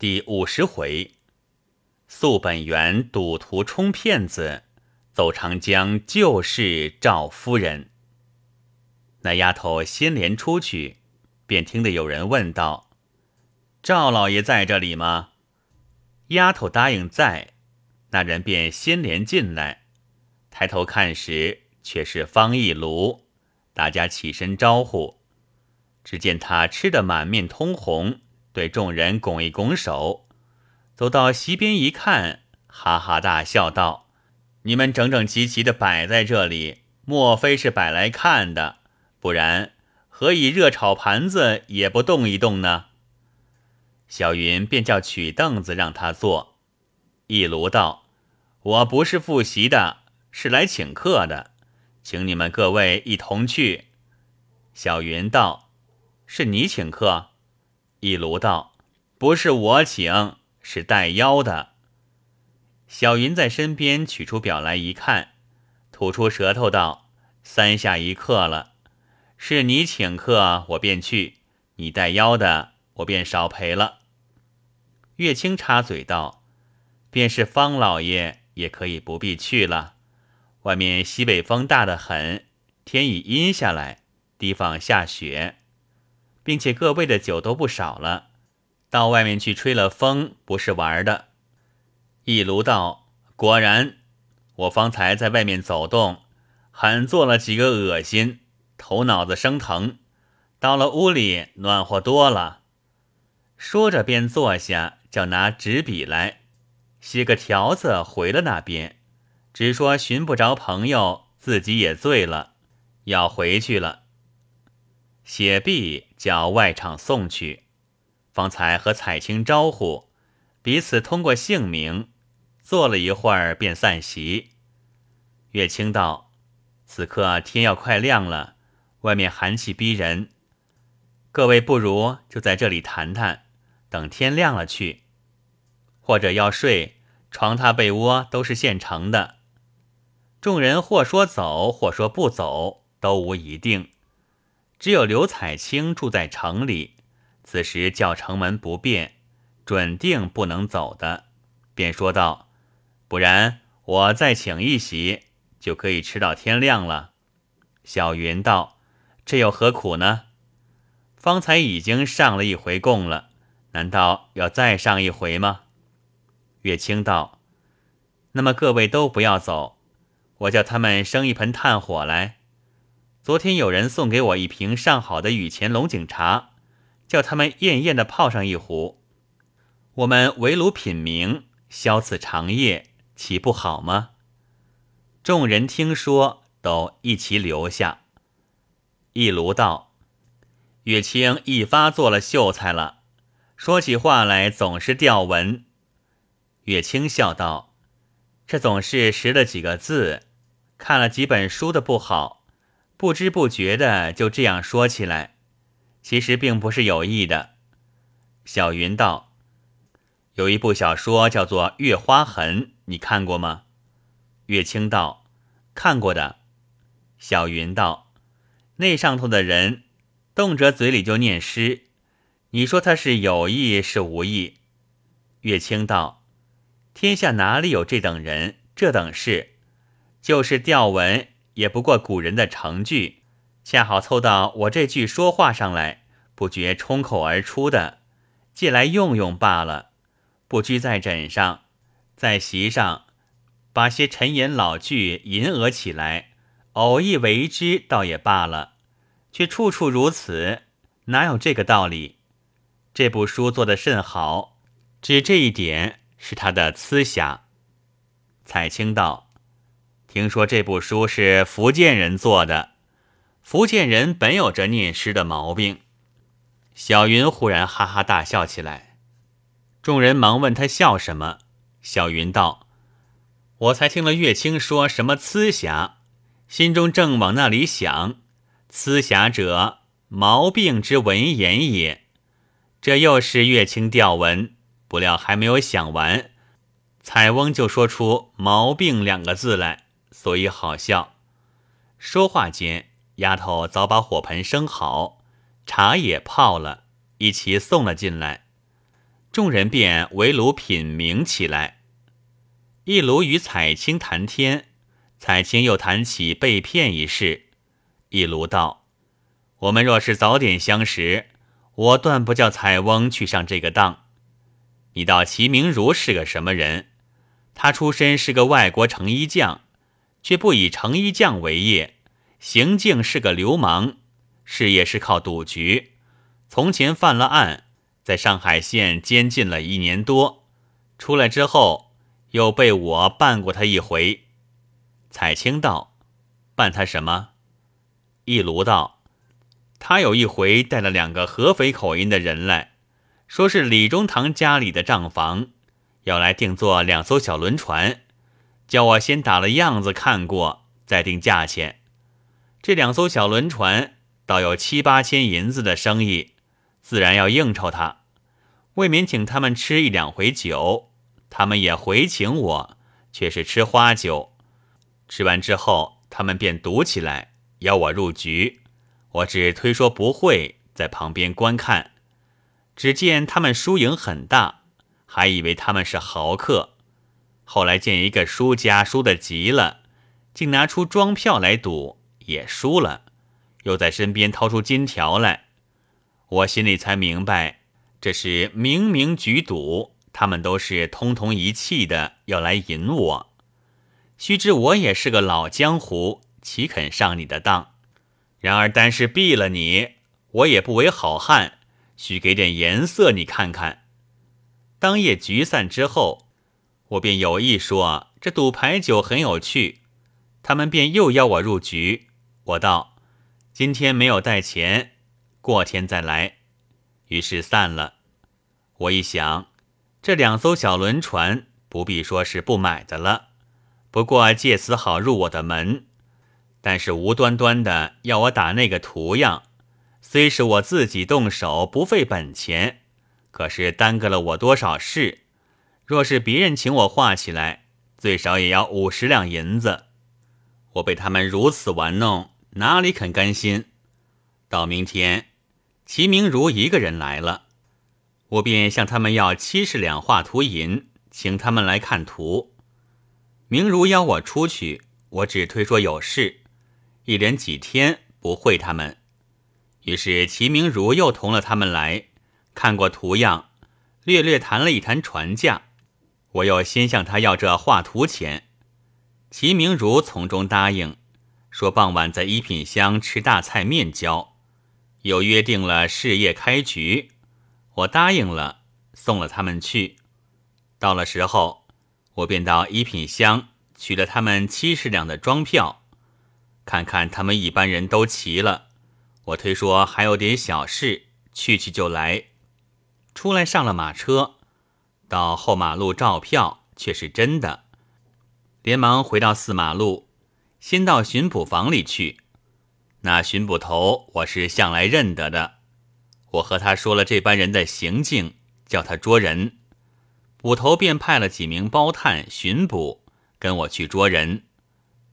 第五十回，素本源赌徒充骗子，走长江救世赵夫人。那丫头先连出去，便听得有人问道：“赵老爷在这里吗？”丫头答应在，那人便先连进来，抬头看时，却是方一炉。大家起身招呼，只见他吃得满面通红。对众人拱一拱手，走到席边一看，哈哈大笑道：“你们整整齐齐的摆在这里，莫非是摆来看的？不然何以热炒盘子也不动一动呢？”小云便叫取凳子让他坐。一炉道：“我不是复习的，是来请客的，请你们各位一同去。”小云道：“是你请客？”一卢道：“不是我请，是带腰的。”小云在身边取出表来一看，吐出舌头道：“三下一刻了，是你请客，我便去；你带腰的，我便少赔了。”月清插嘴道：“便是方老爷，也可以不必去了。外面西北风大得很，天已阴下来，提防下雪。”并且各位的酒都不少了，到外面去吹了风不是玩的。一卢道：“果然，我方才在外面走动，很做了几个恶心，头脑子生疼。到了屋里暖和多了。”说着便坐下，叫拿纸笔来写个条子回了那边，只说寻不着朋友，自己也醉了，要回去了。写毕，叫外场送去。方才和彩青招呼，彼此通过姓名，坐了一会儿，便散席。月清道：“此刻天要快亮了，外面寒气逼人，各位不如就在这里谈谈，等天亮了去。或者要睡，床榻被窝都是现成的。”众人或说走，或说不走，都无一定。只有刘彩青住在城里，此时叫城门不便，准定不能走的，便说道：“不然我再请一席，就可以吃到天亮了。”小云道：“这又何苦呢？方才已经上了一回供了，难道要再上一回吗？”月清道：“那么各位都不要走，我叫他们生一盆炭火来。”昨天有人送给我一瓶上好的雨前龙井茶，叫他们艳艳的泡上一壶，我们围炉品茗，消此长夜，岂不好吗？众人听说，都一齐留下。一炉道：“月清一发做了秀才了，说起话来总是吊文。”月清笑道：“这总是识了几个字，看了几本书的不好。”不知不觉的就这样说起来，其实并不是有意的。小云道：“有一部小说叫做《月花痕》，你看过吗？”月清道：“看过的。”小云道：“那上头的人动辄嘴里就念诗，你说他是有意是无意？”月清道：“天下哪里有这等人，这等事？就是调文。”也不过古人的成句，恰好凑到我这句说话上来，不觉冲口而出的，借来用用罢了。不拘在枕上，在席上，把些陈言老句吟额起来，偶一为之，倒也罢了。却处处如此，哪有这个道理？这部书做得甚好，只这一点是他的疵瑕。彩青道。听说这部书是福建人做的，福建人本有这念诗的毛病。小云忽然哈哈大笑起来，众人忙问他笑什么。小云道：“我才听了月清说什么疵瑕，心中正往那里想，疵瑕者毛病之文言也。这又是月清调文，不料还没有想完，彩翁就说出毛病两个字来。”所以好笑。说话间，丫头早把火盆生好，茶也泡了，一齐送了进来。众人便围炉品茗起来。一炉与彩青谈天，彩青又谈起被骗一事。一炉道：“我们若是早点相识，我断不叫彩翁去上这个当。你道齐明如是个什么人？他出身是个外国成衣匠，却不以成衣匠为业，行径是个流氓，事业是靠赌局。从前犯了案，在上海县监禁了一年多，出来之后又被我办过他一回。”彩青道：“办他什么？”一卢道：“他有一回带了两个合肥口音的人来，说是李中堂家里的账房，要来定做两艘小轮船，叫我先打了样子看过，再定价钱。这两艘小轮船倒有七八千银子的生意，自然要应酬他，未免请他们吃一两回酒，他们也回请我，却是吃花酒。吃完之后，他们便赌起来。”邀我入局，我只推说不会，在旁边观看。只见他们输赢很大，还以为他们是豪客。后来见一个输家输得急了，竟拿出庄票来赌，也输了，又在身边掏出金条来。我心里才明白，这是明明局赌，他们都是通通一气的要来引我。须知我也是个老江湖。岂肯上你的当？然而单是毙了你，我也不为好汉。须给点颜色，你看看。当夜局散之后，我便有意说这赌牌九很有趣。他们便又邀我入局。我道：今天没有带钱，过天再来。于是散了。我一想，这两艘小轮船不必说是不买的了，不过借此好入我的门。但是无端端的要我打那个图样，虽是我自己动手不费本钱，可是耽搁了我多少事。若是别人请我画起来，最少也要五十两银子。我被他们如此玩弄，哪里肯甘心？到明天，齐明如一个人来了，我便向他们要七十两画图银，请他们来看图。明如邀我出去，我只推说有事。一连几天不会他们，于是齐明如又同了他们来看过图样，略略谈了一谈船价。我又先向他要这画图钱，齐明如从中答应，说傍晚在一品香吃大菜面交，又约定了事业开局。我答应了，送了他们去。到了时候，我便到一品香取了他们七十两的庄票。看看他们一般人都齐了，我推说还有点小事，去去就来。出来上了马车，到后马路照票，却是真的。连忙回到四马路，先到巡捕房里去。那巡捕头我是向来认得的，我和他说了这班人的行径，叫他捉人。捕头便派了几名包探巡捕，跟我去捉人。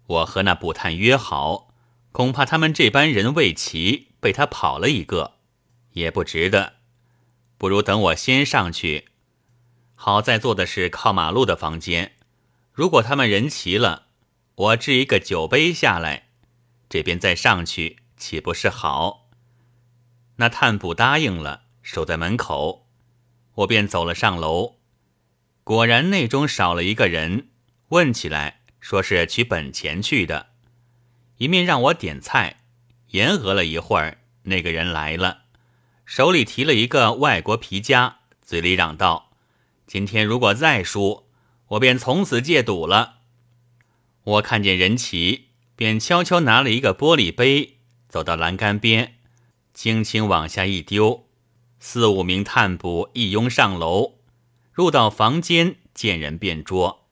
我和那捕探约好，恐怕他们这班人未齐，被他跑了一个，也不值得。不如等我先上去。好在坐的是靠马路的房间，如果他们人齐了，我置一个酒杯下来，这边再上去，岂不是好？那探捕答应了，守在门口，我便走了上楼。果然内中少了一个人，问起来。说是取本钱去的，一面让我点菜，言和了一会儿，那个人来了，手里提了一个外国皮夹，嘴里嚷道：“今天如果再输，我便从此戒赌了。”我看见人齐，便悄悄拿了一个玻璃杯，走到栏杆边，轻轻往下一丢，四五名探捕一拥上楼，入到房间，见人便捉。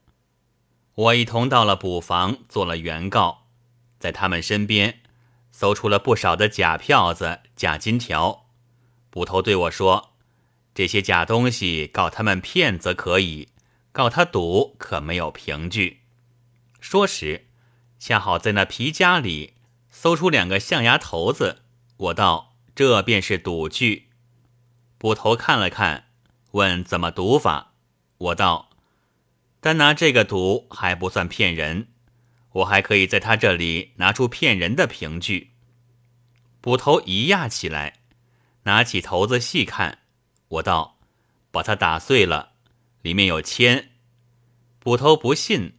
我一同到了捕房，做了原告，在他们身边搜出了不少的假票子、假金条。捕头对我说：“这些假东西告他们骗则可以，告他赌可没有凭据。”说时，恰好在那皮夹里搜出两个象牙头子。我道：“这便是赌具。”捕头看了看，问怎么赌法。我道：单拿这个赌还不算骗人，我还可以在他这里拿出骗人的凭据。捕头一压起来，拿起头子细看。我道：把它打碎了，里面有铅。捕头不信，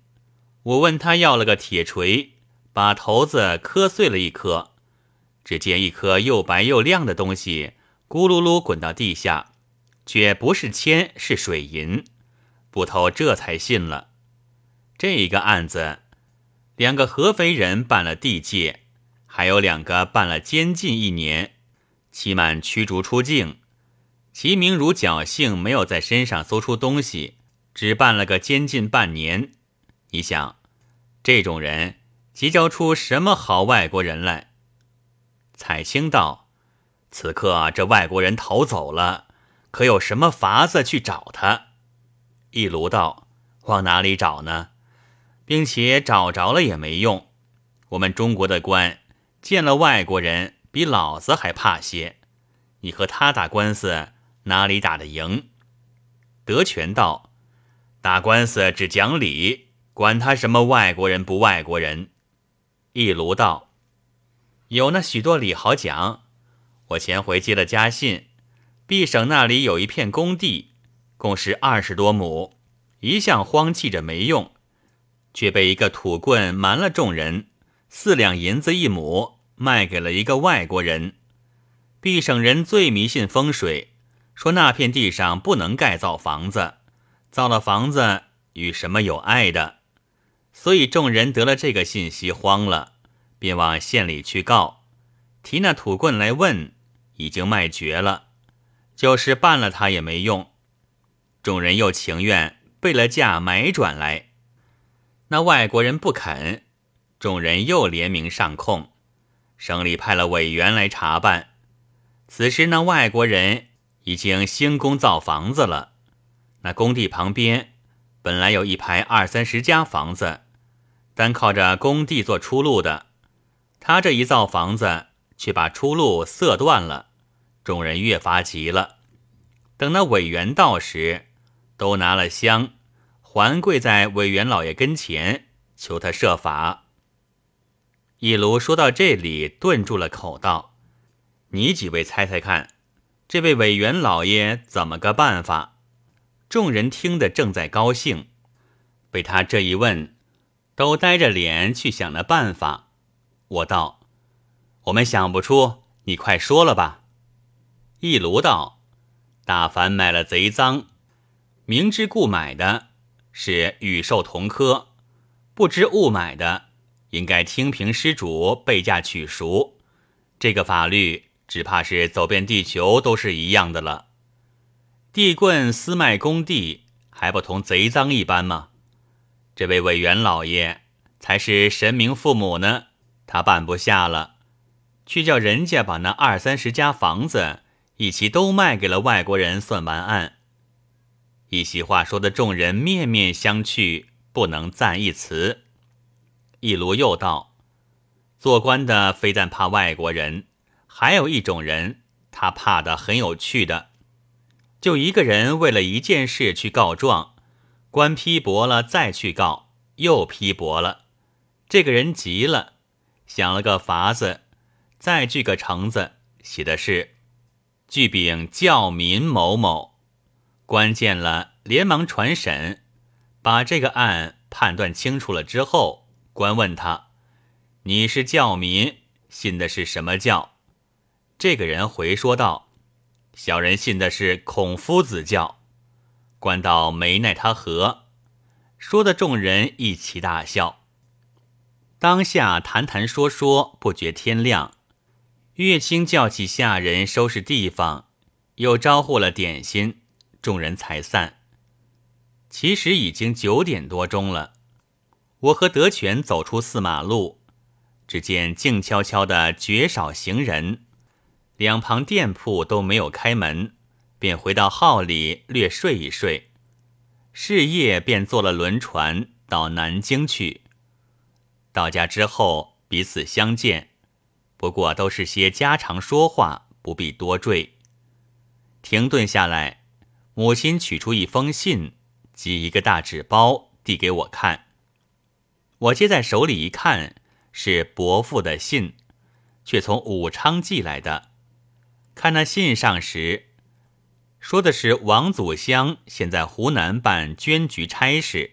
我问他要了个铁锤，把头子磕碎了一颗。只见一颗又白又亮的东西咕噜噜滚到地下，却不是铅，是水银。捕头这才信了。这一个案子，两个合肥人办了地界，还有两个办了监禁一年，期满驱逐出境。齐明如侥幸，没有在身上搜出东西，只办了个监禁半年。你想，这种人结交出什么好外国人来？彩青道：“此刻这外国人逃走了，可有什么法子去找他？”一卢道：“往哪里找呢？并且找着了也没用。我们中国的官见了外国人，比老子还怕些。你和他打官司，哪里打得赢？”德全道：“打官司只讲理，管他什么外国人不外国人。”一卢道。有那许多理好讲。我前回接了家信，毕省那里有一片工地，共是二十多亩，一向荒弃着没用，却被一个土棍瞒了众人，四两银子一亩，卖给了一个外国人。毕省人最迷信风水，说那片地上不能盖造房子，造了房子与什么有碍的，所以众人得了这个信息，慌了。便往县里去告，提那土棍来问，已经卖绝了，就是办了他也没用。众人又情愿备了价买转来，那外国人不肯，众人又联名上控，省里派了委员来查办。此时那外国人已经兴工造房子了，那工地旁边本来有一排二三十家房子，单靠着工地做出路的。他这一造房子，却把出路塞断了，众人越发急了。等那委员到时，都拿了香，还跪在委员老爷跟前，求他设法。一卢说到这里，顿住了口，道：“你几位猜猜看，这位委员老爷怎么个办法？”众人听得正在高兴，被他这一问，都呆着脸去想那办法。我道：“我们想不出，你快说了吧。”一卢道：“大凡买了贼赃，明知故买的，是与兽同科；不知误买的，应该听凭失主备价取赎。这个法律，只怕是走遍地球都是一样的了。地棍私卖工地，还不同贼赃一般吗？这位委员老爷才是神明父母呢。”他办不下了，去叫人家把那二三十家房子一起都卖给了外国人，算完案。一席话说的众人面面相觑，不能赞一词。一卢又道：“做官的非但怕外国人，还有一种人，他怕的很有趣的。就一个人为了一件事去告状，官批驳了再去告，又批驳了，这个人急了。”想了个法子，再锯个橙子，写的是“具禀教民某某”。官见了，连忙传审，把这个案判断清楚了之后，官问他：“你是教民，信的是什么教？”这个人回说道：“小人信的是孔夫子教。”官道没奈他何，说的众人一齐大笑。当下谈谈说说，不觉天亮。乐清叫起下人收拾地方，又招呼了点心，众人才散。其实已经九点多钟了。我和德全走出四马路，只见静悄悄的，绝少行人，两旁店铺都没有开门，便回到号里略睡一睡。是夜便坐了轮船到南京去。到家之后，彼此相见，不过都是些家常说话，不必多赘。停顿下来，母亲取出一封信及一个大纸包，递给我看。我接在手里一看，是伯父的信，却从武昌寄来的。看那信上时，说的是王祖香现在湖南办捐局差事，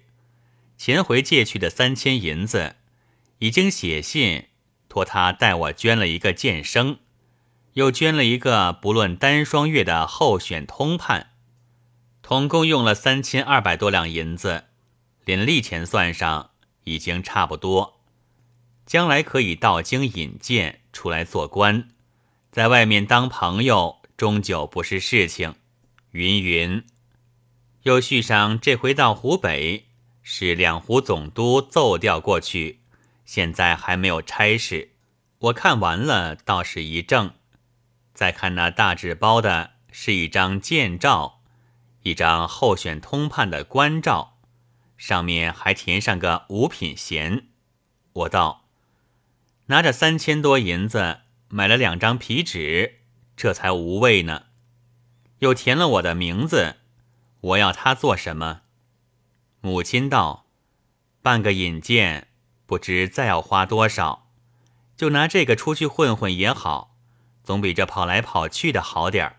前回借去的三千银子，已经写信托他代我捐了一个剑生，又捐了一个不论单双月的候选通判。统共用了三千二百多两银子，连利钱算上，已经差不多。将来可以到京引荐，出来做官，在外面当朋友，终究不是事情。云云，又续上这回到湖北，是两湖总督奏调过去，现在还没有差事。我看完了，倒是一怔。再看那大纸包的，是一张荐照。一张候选通判的官照，上面还填上个五品衔。我道：“拿着三千多银子买了两张皮纸，这才无味呢。又填了我的名字，我要他做什么？”母亲道：“办个引荐，不知再要花多少，就拿这个出去混混也好，总比这跑来跑去的好点儿。”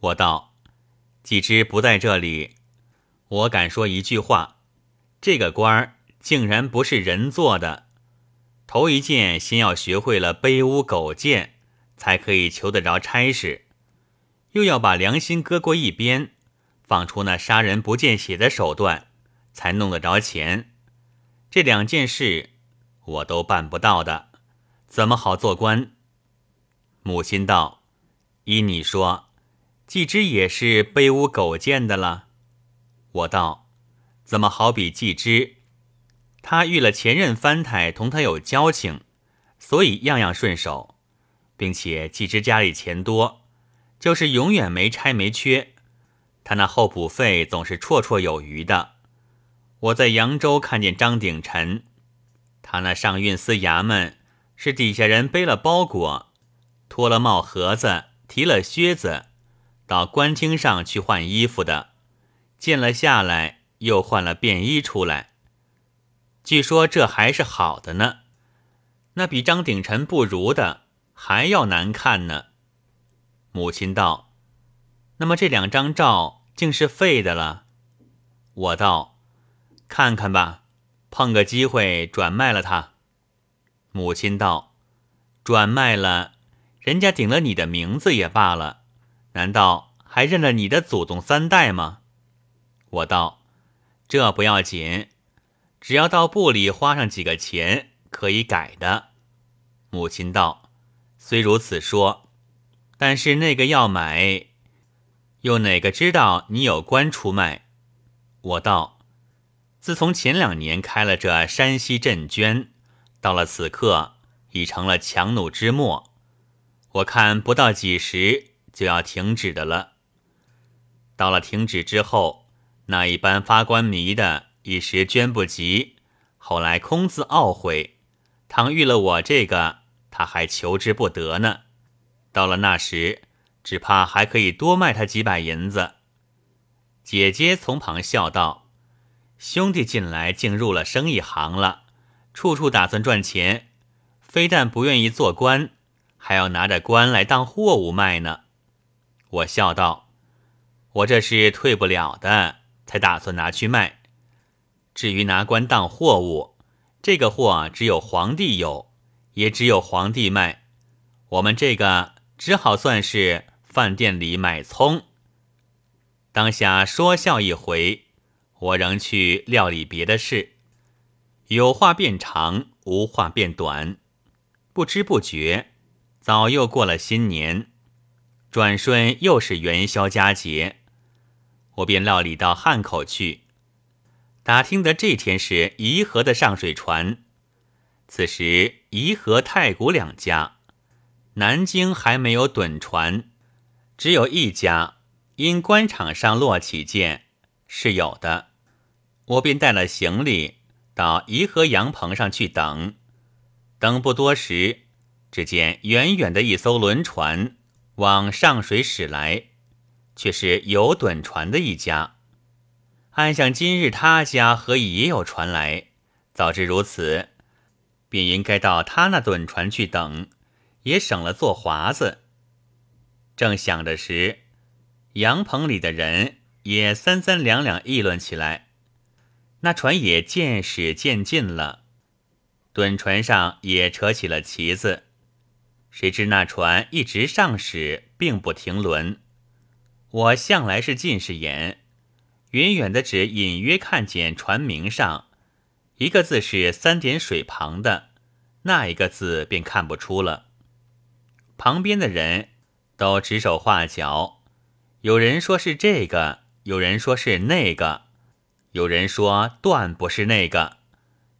我道。既知不在这里，我敢说一句话：这个官儿竟然不是人做的。头一件先要学会了卑污苟贱，才可以求得着差事；又要把良心搁过一边，放出那杀人不见血的手段，才弄得着钱。这两件事我都办不到的，怎么好做官？母亲道：“依你说。”季之也是卑污苟贱的了，我道：怎么好比季之？他遇了前任藩台，同他有交情，所以样样顺手，并且既知家里钱多，就是永远没差没缺，他那候补费总是绰绰有余的。我在扬州看见张鼎臣，他那上运司衙门是底下人背了包裹，脱了帽盒子，提了靴子。到官厅上去换衣服的，见了下来又换了便衣出来。据说这还是好的呢，那比张鼎臣不如的还要难看呢。母亲道：“那么这两张照竟是废的了。”我道：“看看吧，碰个机会转卖了它。”母亲道：“转卖了，人家顶了你的名字也罢了。”难道还认了你的祖宗三代吗？我道：“这不要紧，只要到部里花上几个钱，可以改的。”母亲道：“虽如此说，但是那个要买，又哪个知道你有官出卖？”我道：“自从前两年开了这山西镇捐，到了此刻已成了强弩之末，我看不到几时。”就要停止的了。到了停止之后，那一般发官迷的，一时捐不及，后来空自懊悔。倘遇了我这个，他还求之不得呢。到了那时，只怕还可以多卖他几百银子。姐姐从旁笑道：“兄弟近来竟入了生意行了，处处打算赚钱，非但不愿意做官，还要拿着官来当货物卖呢。”我笑道：“我这是退不了的，才打算拿去卖。至于拿官当货物，这个货只有皇帝有，也只有皇帝卖。我们这个只好算是饭店里买葱。”当下说笑一回，我仍去料理别的事。有话变长，无话变短，不知不觉，早又过了新年。转瞬又是元宵佳节，我便料理到汉口去，打听得这天是颐和的上水船。此时颐和、太谷两家，南京还没有趸船，只有一家因官场上落起见是有的。我便带了行李到颐和洋棚上去等，等不多时，只见远远的一艘轮船。往上水驶来，却是有趸船的一家。按想今日他家何以也有船来？早知如此，便应该到他那趸船去等，也省了做华子。正想着时，羊棚里的人也三三两两议论起来。那船也渐驶渐近了，趸船上也扯起了旗子。谁知那船一直上驶，并不停轮。我向来是近视眼，远远的只隐约看见船名上一个字是三点水旁的，那一个字便看不出了。旁边的人。都指手画脚，有人说是这个，有人说是那个，有人说断不是那个。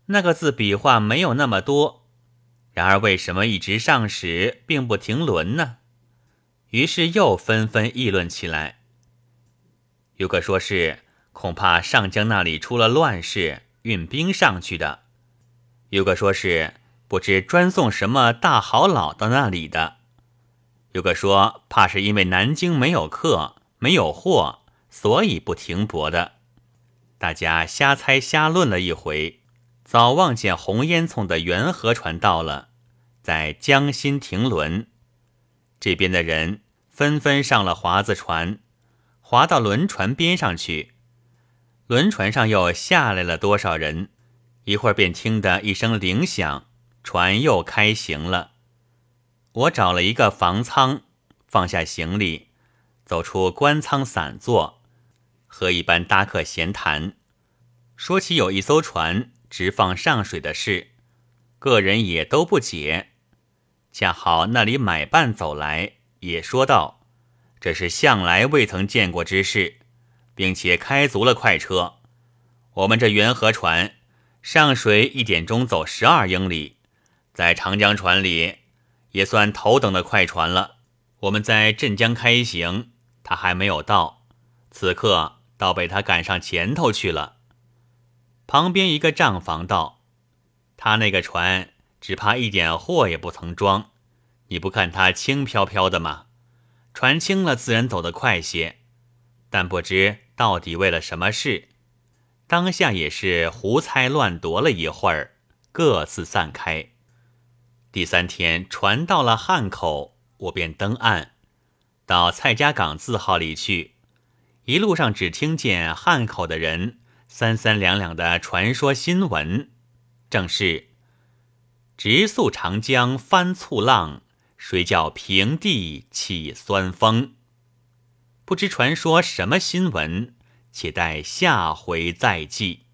那个字笔画没有那么多，然而为什么一直上时，并不停轮呢？于是又纷纷议论起来。有个说是恐怕上江那里出了乱事，运兵上去的；有个说是不知专送什么大好老到那里的。有个说，怕是因为南京没有客、没有货，所以不停泊的。大家瞎猜瞎论了一回，早望见红烟囱的元河船到了，在江心停轮。这边的人纷纷上了华子船，划到轮船边上去。轮船上又下来了多少人？一会儿便听得一声铃响，船又开行了。我找了一个房舱，放下行李，走出官舱散坐，和一班搭客闲谈，说起有一艘船直放上水的事，个人也都不解。恰好那里买办走来，也说道：“这是向来未曾见过之事，并且开足了快车。我们这元河船上水一点钟走十二英里，在长江船里。”也算头等的快船了。我们在镇江开行，他还没有到，此刻倒被他赶上前头去了。旁边一个账房道：“他那个船只怕一点货也不曾装，你不看他轻飘飘的吗？船轻了，自然走得快些。但不知到底为了什么事，当下也是胡猜乱夺了一会儿，各自散开。”第三天，船到了汉口，我便登岸，到蔡家港字号里去。一路上只听见汉口的人三三两两的传说新闻，正是直宿长江翻簇浪，谁叫平地起酸风？不知传说什么新闻，且待下回再记。